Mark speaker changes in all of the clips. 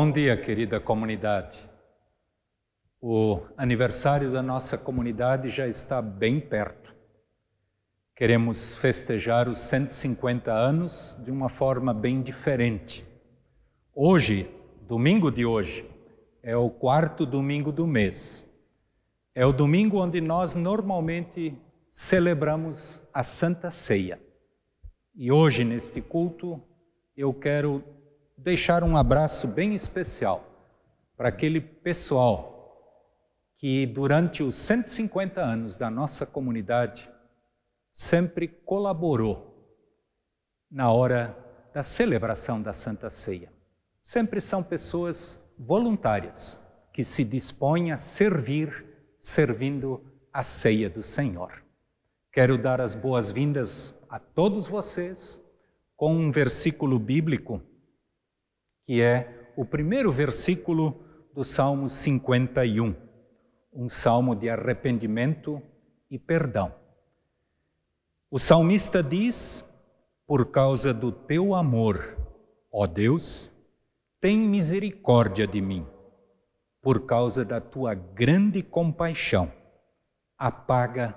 Speaker 1: Bom dia, querida comunidade. O aniversário da nossa comunidade já está bem perto. Queremos festejar os 150 anos de uma forma bem diferente. Hoje, domingo de hoje, é o quarto domingo do mês. É o domingo onde nós normalmente celebramos a Santa Ceia. E hoje, neste culto, eu quero deixar um abraço bem especial para aquele pessoal que durante os 150 anos da nossa comunidade sempre colaborou na hora da celebração da Santa Ceia. Sempre são pessoas voluntárias que se dispõem a servir, servindo a ceia do Senhor. Quero dar as boas-vindas a todos vocês com um versículo bíblico que é o primeiro versículo do Salmo 51, um salmo de arrependimento e perdão. O salmista diz: Por causa do teu amor, ó Deus, tem misericórdia de mim. Por causa da tua grande compaixão, apaga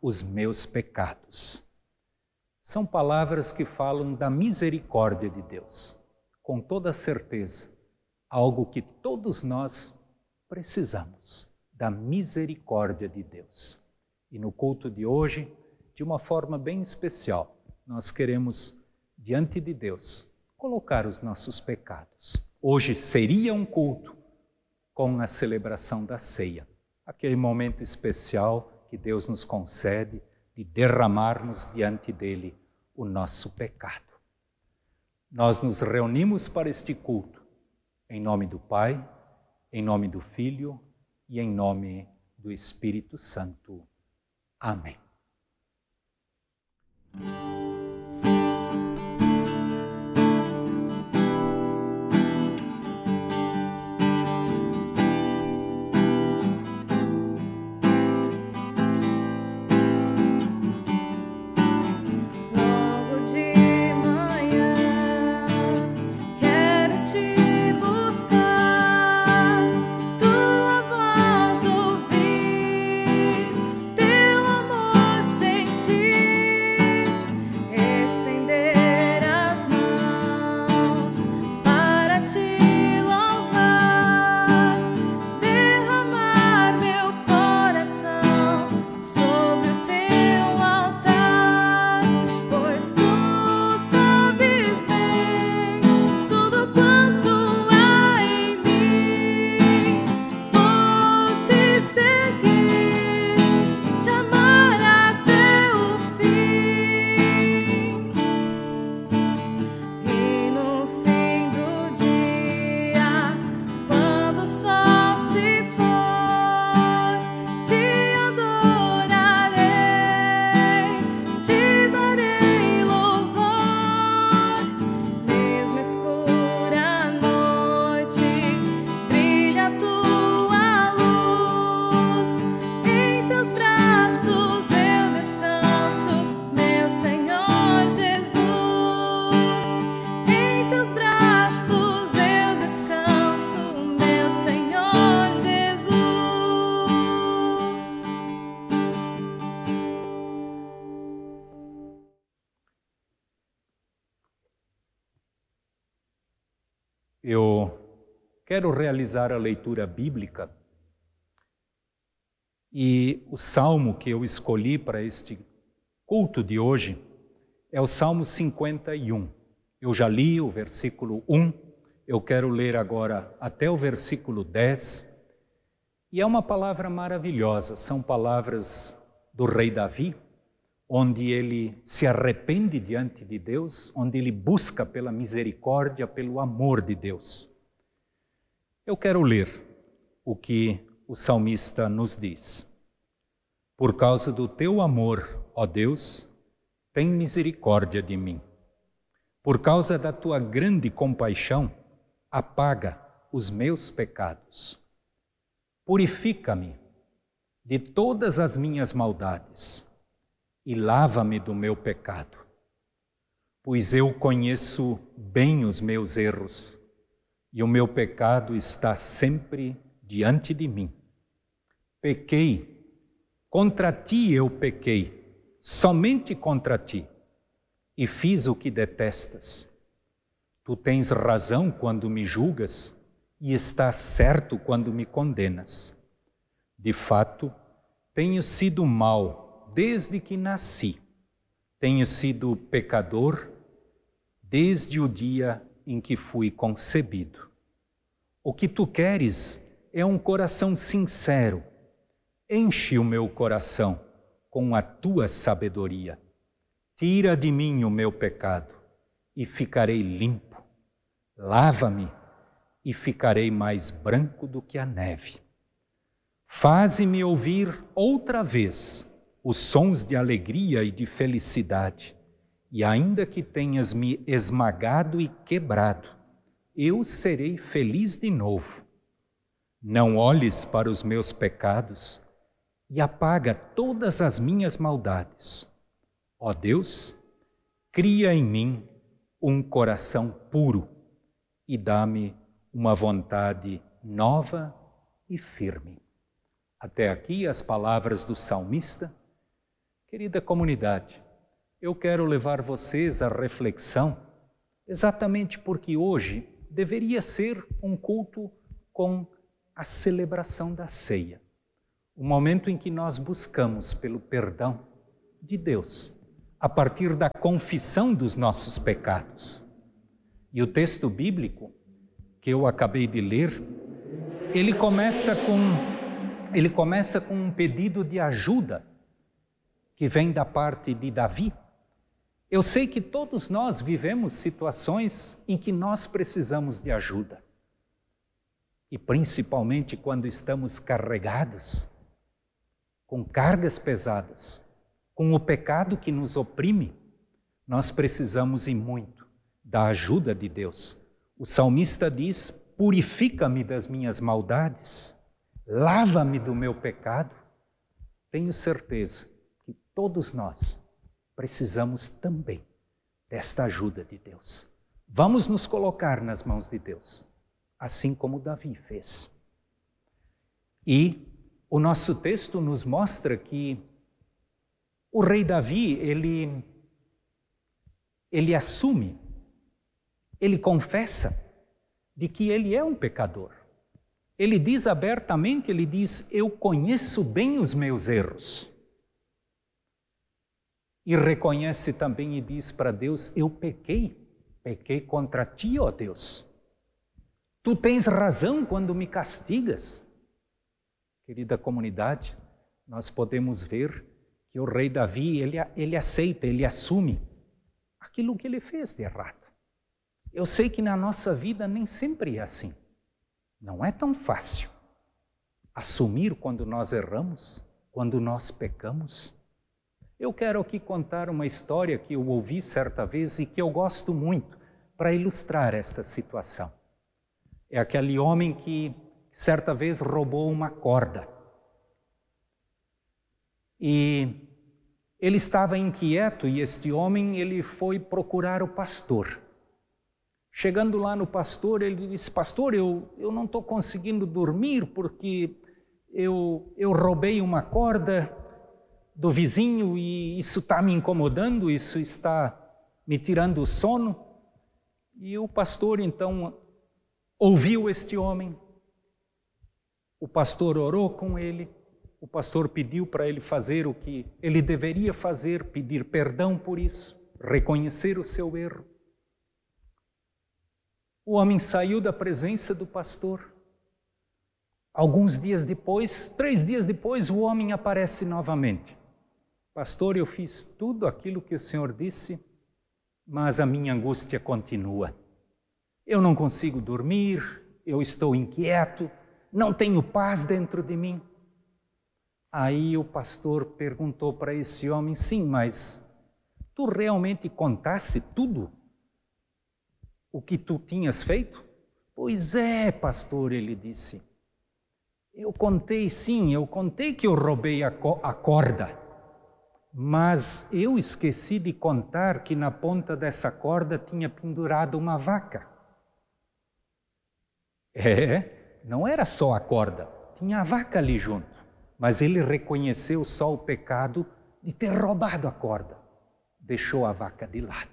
Speaker 1: os meus pecados. São palavras que falam da misericórdia de Deus com toda certeza, algo que todos nós precisamos, da misericórdia de Deus. E no culto de hoje, de uma forma bem especial, nós queremos, diante de Deus, colocar os nossos pecados. Hoje seria um culto com a celebração da ceia, aquele momento especial que Deus nos concede de derramarmos diante dele o nosso pecado nós nos reunimos para este culto em nome do Pai, em nome do Filho e em nome do Espírito Santo. Amém. Quero realizar a leitura bíblica e o salmo que eu escolhi para este culto de hoje é o Salmo 51. Eu já li o versículo 1, eu quero ler agora até o versículo 10. E é uma palavra maravilhosa, são palavras do rei Davi, onde ele se arrepende diante de Deus, onde ele busca pela misericórdia, pelo amor de Deus. Eu quero ler o que o salmista nos diz. Por causa do teu amor, ó Deus, tem misericórdia de mim. Por causa da tua grande compaixão, apaga os meus pecados. Purifica-me de todas as minhas maldades e lava-me do meu pecado, pois eu conheço bem os meus erros e o meu pecado está sempre diante de mim. Pequei, contra ti eu pequei, somente contra ti, e fiz o que detestas. Tu tens razão quando me julgas e estás certo quando me condenas. De fato, tenho sido mau desde que nasci. Tenho sido pecador desde o dia em que fui concebido. O que tu queres é um coração sincero. Enche o meu coração com a tua sabedoria. Tira de mim o meu pecado e ficarei limpo. Lava-me e ficarei mais branco do que a neve. Faze-me ouvir outra vez os sons de alegria e de felicidade, e ainda que tenhas me esmagado e quebrado, eu serei feliz de novo. Não olhes para os meus pecados e apaga todas as minhas maldades. Ó Deus, cria em mim um coração puro e dá-me uma vontade nova e firme. Até aqui as palavras do salmista. Querida comunidade, eu quero levar vocês à reflexão, exatamente porque hoje deveria ser um culto com a celebração da ceia, o momento em que nós buscamos pelo perdão de Deus, a partir da confissão dos nossos pecados. E o texto bíblico que eu acabei de ler, ele começa com ele começa com um pedido de ajuda que vem da parte de Davi. Eu sei que todos nós vivemos situações em que nós precisamos de ajuda. E principalmente quando estamos carregados, com cargas pesadas, com o pecado que nos oprime, nós precisamos e muito da ajuda de Deus. O salmista diz: Purifica-me das minhas maldades lava-me do meu pecado, tenho certeza que todos nós precisamos também desta ajuda de Deus. Vamos nos colocar nas mãos de Deus, assim como Davi fez. E o nosso texto nos mostra que o rei Davi, ele ele assume, ele confessa de que ele é um pecador. Ele diz abertamente, ele diz: "Eu conheço bem os meus erros". E reconhece também e diz para Deus: "Eu pequei, pequei contra ti, ó Deus. Tu tens razão quando me castigas". Querida comunidade, nós podemos ver que o rei Davi, ele, ele aceita, ele assume aquilo que ele fez de errado. Eu sei que na nossa vida nem sempre é assim. Não é tão fácil assumir quando nós erramos, quando nós pecamos. Eu quero aqui contar uma história que eu ouvi certa vez e que eu gosto muito para ilustrar esta situação. É aquele homem que certa vez roubou uma corda. E ele estava inquieto e este homem ele foi procurar o pastor. Chegando lá no pastor, ele disse: Pastor, eu, eu não estou conseguindo dormir porque eu, eu roubei uma corda do vizinho e isso está me incomodando, isso está me tirando o sono. E o pastor então ouviu este homem, o pastor orou com ele, o pastor pediu para ele fazer o que ele deveria fazer, pedir perdão por isso, reconhecer o seu erro. O homem saiu da presença do pastor. Alguns dias depois, três dias depois, o homem aparece novamente. Pastor, eu fiz tudo aquilo que o Senhor disse, mas a minha angústia continua. Eu não consigo dormir, eu estou inquieto, não tenho paz dentro de mim. Aí o pastor perguntou para esse homem: sim, mas tu realmente contasse tudo o que tu tinhas feito? Pois é, pastor, ele disse. Eu contei sim, eu contei que eu roubei a, co a corda, mas eu esqueci de contar que na ponta dessa corda tinha pendurado uma vaca. É, não era só a corda, tinha a vaca ali junto. Mas ele reconheceu só o pecado de ter roubado a corda, deixou a vaca de lado.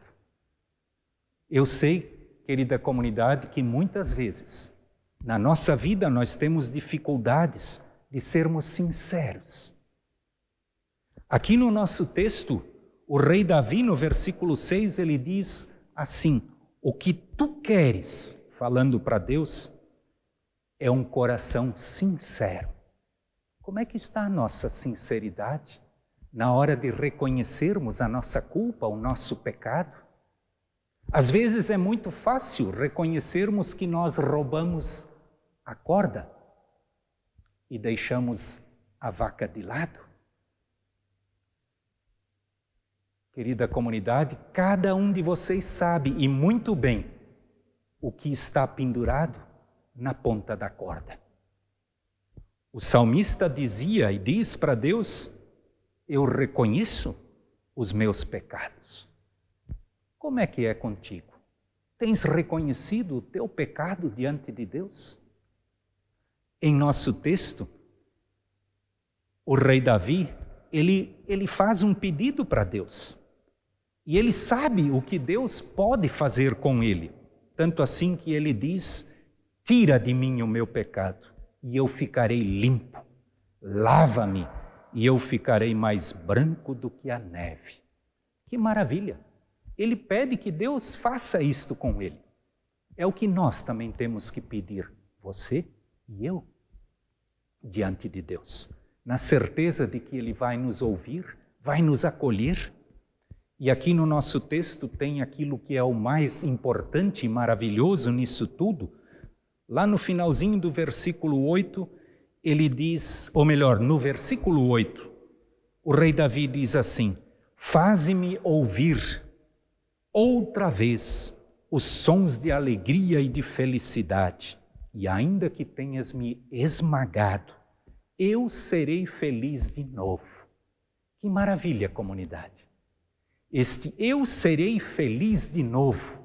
Speaker 1: Eu sei, querida comunidade, que muitas vezes na nossa vida nós temos dificuldades de sermos sinceros. Aqui no nosso texto, o rei Davi, no versículo 6, ele diz assim: O que tu queres, falando para Deus, é um coração sincero. Como é que está a nossa sinceridade na hora de reconhecermos a nossa culpa, o nosso pecado? Às vezes é muito fácil reconhecermos que nós roubamos a corda e deixamos a vaca de lado. Querida comunidade, cada um de vocês sabe e muito bem o que está pendurado na ponta da corda. O salmista dizia e diz para Deus: Eu reconheço os meus pecados. Como é que é contigo? Tens reconhecido o teu pecado diante de Deus? Em nosso texto, o rei Davi, ele, ele faz um pedido para Deus. E ele sabe o que Deus pode fazer com ele. Tanto assim que ele diz: Tira de mim o meu pecado e eu ficarei limpo. Lava-me e eu ficarei mais branco do que a neve. Que maravilha! Ele pede que Deus faça isto com ele. É o que nós também temos que pedir, você e eu, diante de Deus, na certeza de que Ele vai nos ouvir, vai nos acolher. E aqui no nosso texto tem aquilo que é o mais importante e maravilhoso nisso tudo, Lá no finalzinho do versículo 8, ele diz, ou melhor, no versículo 8, o rei Davi diz assim: Faze-me ouvir outra vez os sons de alegria e de felicidade, e ainda que tenhas me esmagado, eu serei feliz de novo. Que maravilha, comunidade! Este eu serei feliz de novo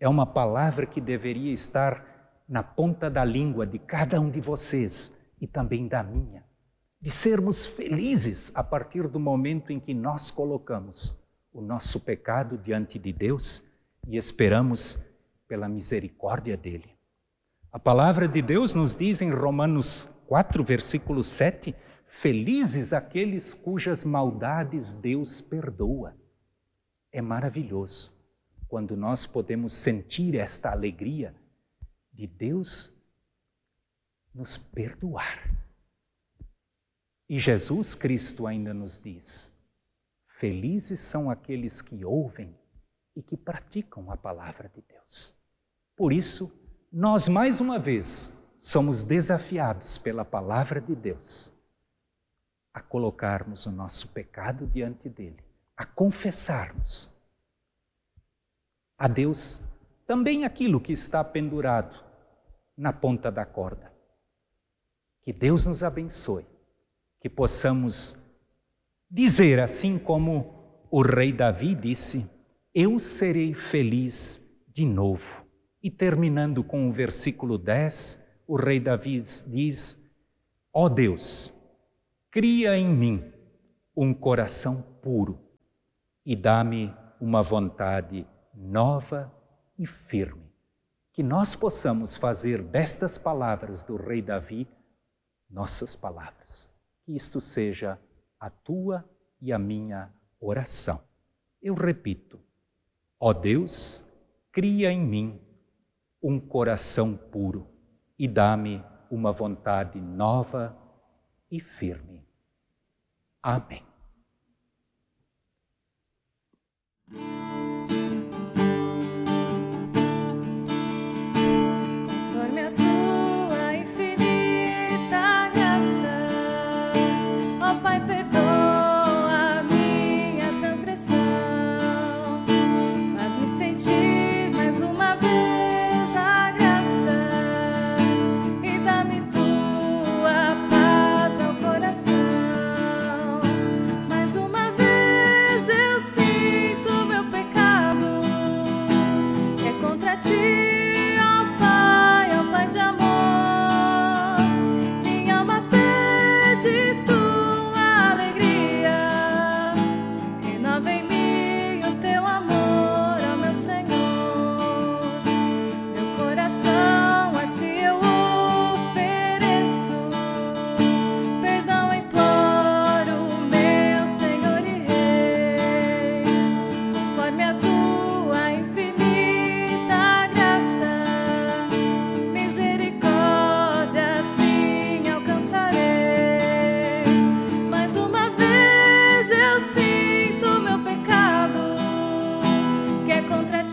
Speaker 1: é uma palavra que deveria estar na ponta da língua de cada um de vocês e também da minha, de sermos felizes a partir do momento em que nós colocamos o nosso pecado diante de Deus e esperamos pela misericórdia dele. A palavra de Deus nos diz em Romanos 4, versículo 7, felizes aqueles cujas maldades Deus perdoa. É maravilhoso quando nós podemos sentir esta alegria de Deus nos perdoar. E Jesus Cristo ainda nos diz: Felizes são aqueles que ouvem e que praticam a palavra de Deus. Por isso, nós mais uma vez somos desafiados pela palavra de Deus a colocarmos o nosso pecado diante dele, a confessarmos a Deus também aquilo que está pendurado na ponta da corda. Que Deus nos abençoe, que possamos dizer assim como o rei Davi disse: Eu serei feliz de novo. E terminando com o versículo 10, o rei Davi diz: Ó oh Deus, cria em mim um coração puro e dá-me uma vontade nova e firme que nós possamos fazer destas palavras do rei Davi nossas palavras. Que isto seja a tua e a minha oração. Eu repito, ó Deus, cria em mim um coração puro e dá-me uma vontade nova e firme. Amém.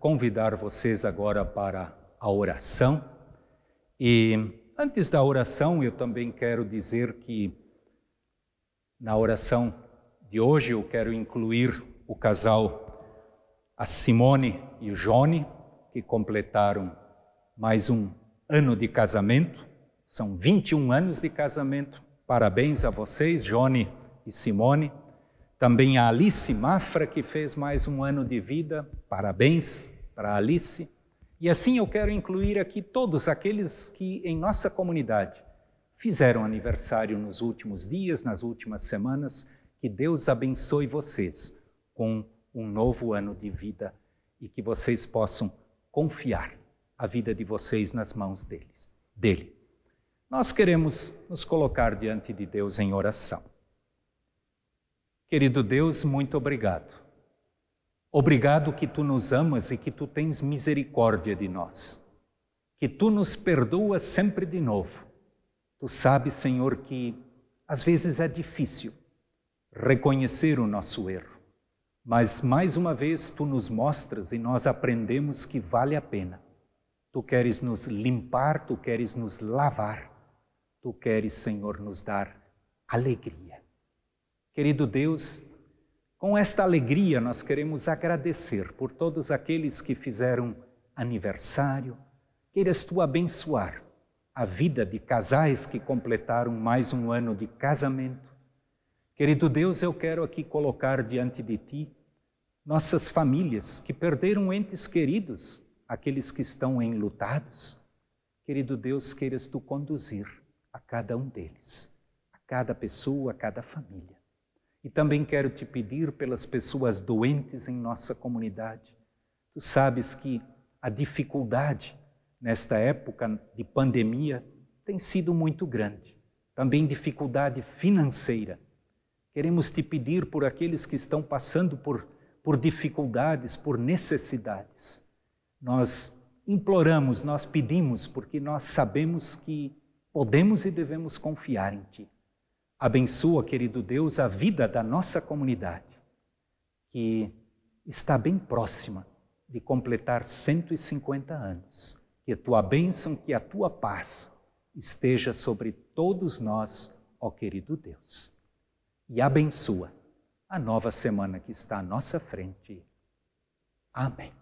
Speaker 1: convidar vocês agora para a oração. E antes da oração, eu também quero dizer que na oração de hoje eu quero incluir o casal, a Simone e o Johnny, que completaram mais um ano de casamento. São 21 anos de casamento. Parabéns a vocês, Johnny e Simone. Também a Alice Mafra, que fez mais um ano de vida. Parabéns para a Alice. E assim eu quero incluir aqui todos aqueles que em nossa comunidade fizeram aniversário nos últimos dias, nas últimas semanas. Que Deus abençoe vocês com um novo ano de vida e que vocês possam confiar a vida de vocês nas mãos deles, dele. Nós queremos nos colocar diante de Deus em oração. Querido Deus, muito obrigado. Obrigado que tu nos amas e que tu tens misericórdia de nós. Que tu nos perdoas sempre de novo. Tu sabes, Senhor, que às vezes é difícil reconhecer o nosso erro. Mas mais uma vez tu nos mostras e nós aprendemos que vale a pena. Tu queres nos limpar, tu queres nos lavar. Tu queres, Senhor, nos dar alegria. Querido Deus, com esta alegria nós queremos agradecer por todos aqueles que fizeram aniversário. Queiras tu abençoar a vida de casais que completaram mais um ano de casamento. Querido Deus, eu quero aqui colocar diante de ti nossas famílias que perderam entes queridos, aqueles que estão enlutados. Querido Deus, queiras tu conduzir a cada um deles, a cada pessoa, a cada família. E também quero te pedir pelas pessoas doentes em nossa comunidade. Tu sabes que a dificuldade nesta época de pandemia tem sido muito grande. Também dificuldade financeira. Queremos te pedir por aqueles que estão passando por, por dificuldades, por necessidades. Nós imploramos, nós pedimos, porque nós sabemos que podemos e devemos confiar em Ti. Abençoa, querido Deus, a vida da nossa comunidade, que está bem próxima de completar 150 anos. Que a tua bênção, que a tua paz esteja sobre todos nós, ó querido Deus. E abençoa a nova semana que está à nossa frente. Amém.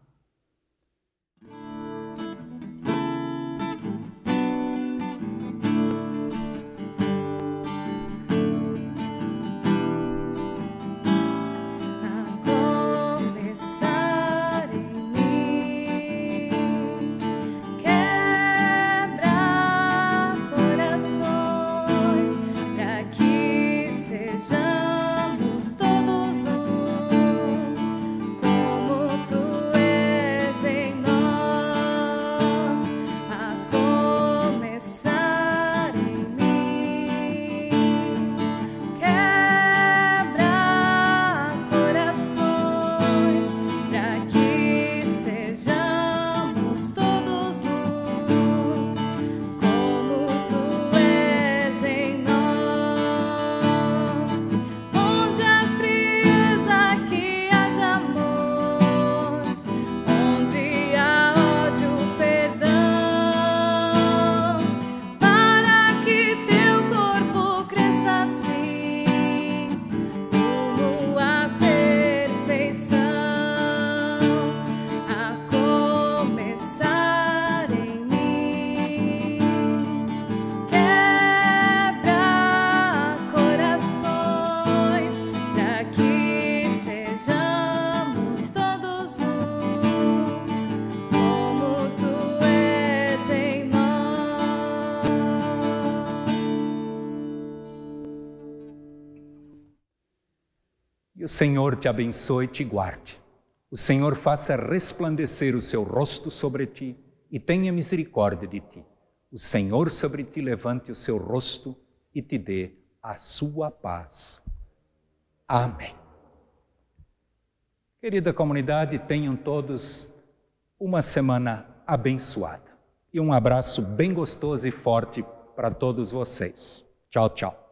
Speaker 1: O Senhor te abençoe e te guarde. O Senhor faça resplandecer o seu rosto sobre ti e tenha misericórdia de ti. O Senhor sobre ti levante o seu rosto e te dê a sua paz. Amém. Querida comunidade, tenham todos uma semana abençoada e um abraço bem gostoso e forte para todos vocês. Tchau, tchau.